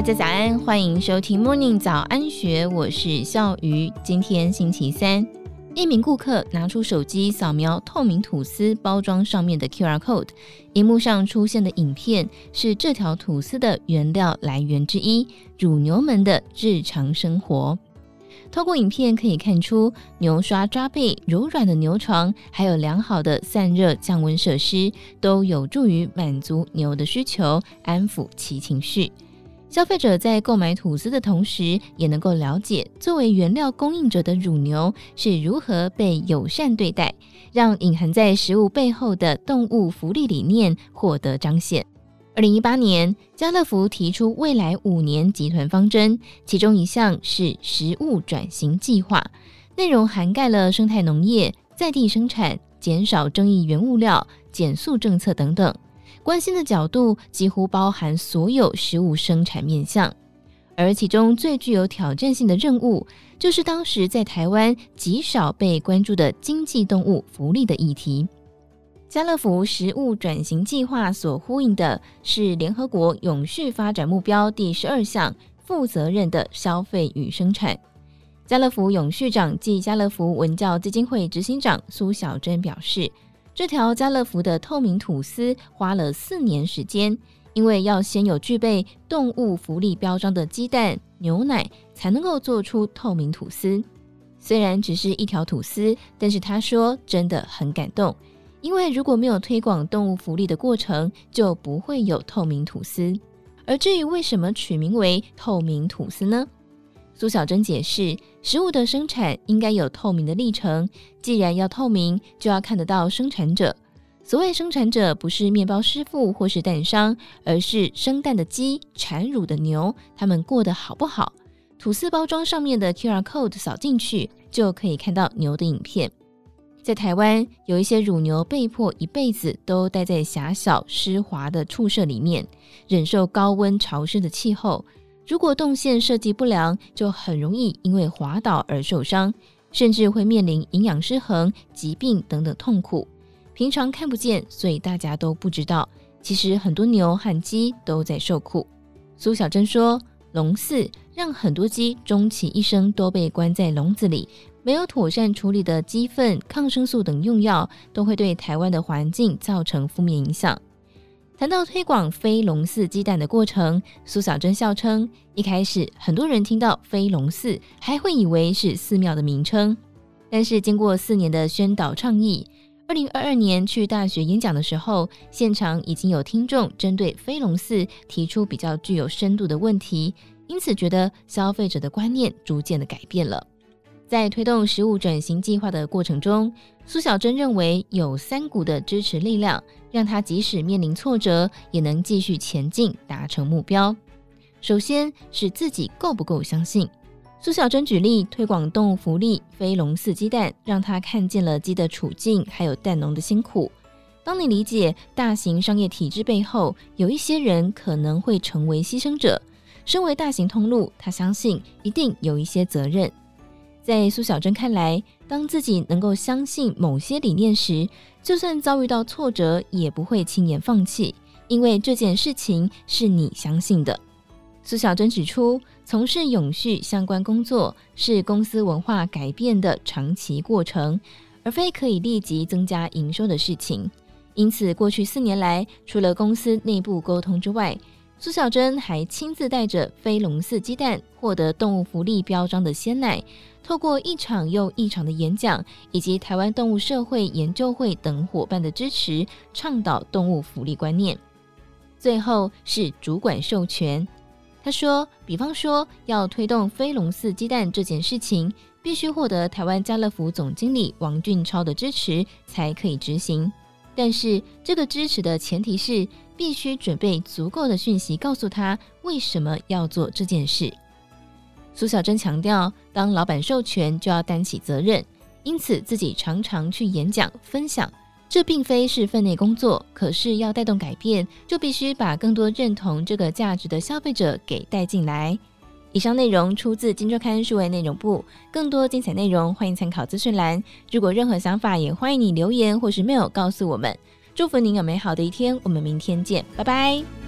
大家早安，欢迎收听 Morning 早安学，我是笑鱼。今天星期三，一名顾客拿出手机扫描透明吐司包装上面的 QR code，荧幕上出现的影片是这条吐司的原料来源之一——乳牛们的日常生活。透过影片可以看出，牛刷抓背、柔软的牛床，还有良好的散热降温设施，都有助于满足牛的需求，安抚其情绪。消费者在购买吐司的同时，也能够了解作为原料供应者的乳牛是如何被友善对待，让隐含在食物背后的动物福利理念获得彰显。二零一八年，家乐福提出未来五年集团方针，其中一项是食物转型计划，内容涵盖了生态农业、在地生产、减少争议原物料、减速政策等等，关心的角度几乎包含所有食物生产面向。而其中最具有挑战性的任务，就是当时在台湾极少被关注的经济动物福利的议题。家乐福食物转型计划所呼应的是联合国永续发展目标第十二项“负责任的消费与生产”。家乐福永续长暨家乐福文教基金会执行长苏小珍表示，这条家乐福的透明吐司花了四年时间，因为要先有具备动物福利标章的鸡蛋、牛奶，才能够做出透明吐司。虽然只是一条吐司，但是他说真的很感动。因为如果没有推广动物福利的过程，就不会有透明吐司。而至于为什么取名为透明吐司呢？苏小珍解释，食物的生产应该有透明的历程，既然要透明，就要看得到生产者。所谓生产者，不是面包师傅或是蛋商，而是生蛋的鸡、产乳的牛，他们过得好不好？吐司包装上面的 QR code 扫进去，就可以看到牛的影片。在台湾，有一些乳牛被迫一辈子都待在狭小湿滑的畜舍里面，忍受高温潮湿的气候。如果动线设计不良，就很容易因为滑倒而受伤，甚至会面临营养失衡、疾病等等痛苦。平常看不见，所以大家都不知道。其实很多牛和鸡都在受苦。苏小珍说：“笼饲让很多鸡终其一生都被关在笼子里。”没有妥善处理的鸡粪、抗生素等用药，都会对台湾的环境造成负面影响。谈到推广非龙饲鸡蛋的过程，苏小珍笑称，一开始很多人听到非龙饲，还会以为是寺庙的名称。但是经过四年的宣导倡议，二零二二年去大学演讲的时候，现场已经有听众针对非龙饲提出比较具有深度的问题，因此觉得消费者的观念逐渐的改变了。在推动食物转型计划的过程中，苏小珍认为有三股的支持力量，让她即使面临挫折，也能继续前进，达成目标。首先是自己够不够相信。苏小珍举例推广动物福利，非笼饲鸡蛋，让她看见了鸡的处境，还有蛋农的辛苦。当你理解大型商业体制背后有一些人可能会成为牺牲者，身为大型通路，她相信一定有一些责任。在苏小珍看来，当自己能够相信某些理念时，就算遭遇到挫折，也不会轻言放弃，因为这件事情是你相信的。苏小珍指出，从事永续相关工作是公司文化改变的长期过程，而非可以立即增加营收的事情。因此，过去四年来，除了公司内部沟通之外，苏小珍还亲自带着飞龙寺鸡蛋获得动物福利标章的鲜奶，透过一场又一场的演讲，以及台湾动物社会研究会等伙伴的支持，倡导动物福利观念。最后是主管授权，他说：“比方说要推动飞龙寺鸡蛋这件事情，必须获得台湾家乐福总经理王俊超的支持，才可以执行。但是这个支持的前提是。”必须准备足够的讯息，告诉他为什么要做这件事。苏小珍强调，当老板授权就要担起责任，因此自己常常去演讲分享。这并非是分内工作，可是要带动改变，就必须把更多认同这个价值的消费者给带进来。以上内容出自《金周刊》数位内容部，更多精彩内容欢迎参考资讯栏。如果任何想法，也欢迎你留言或是 mail 告诉我们。祝福您有美好的一天，我们明天见，拜拜。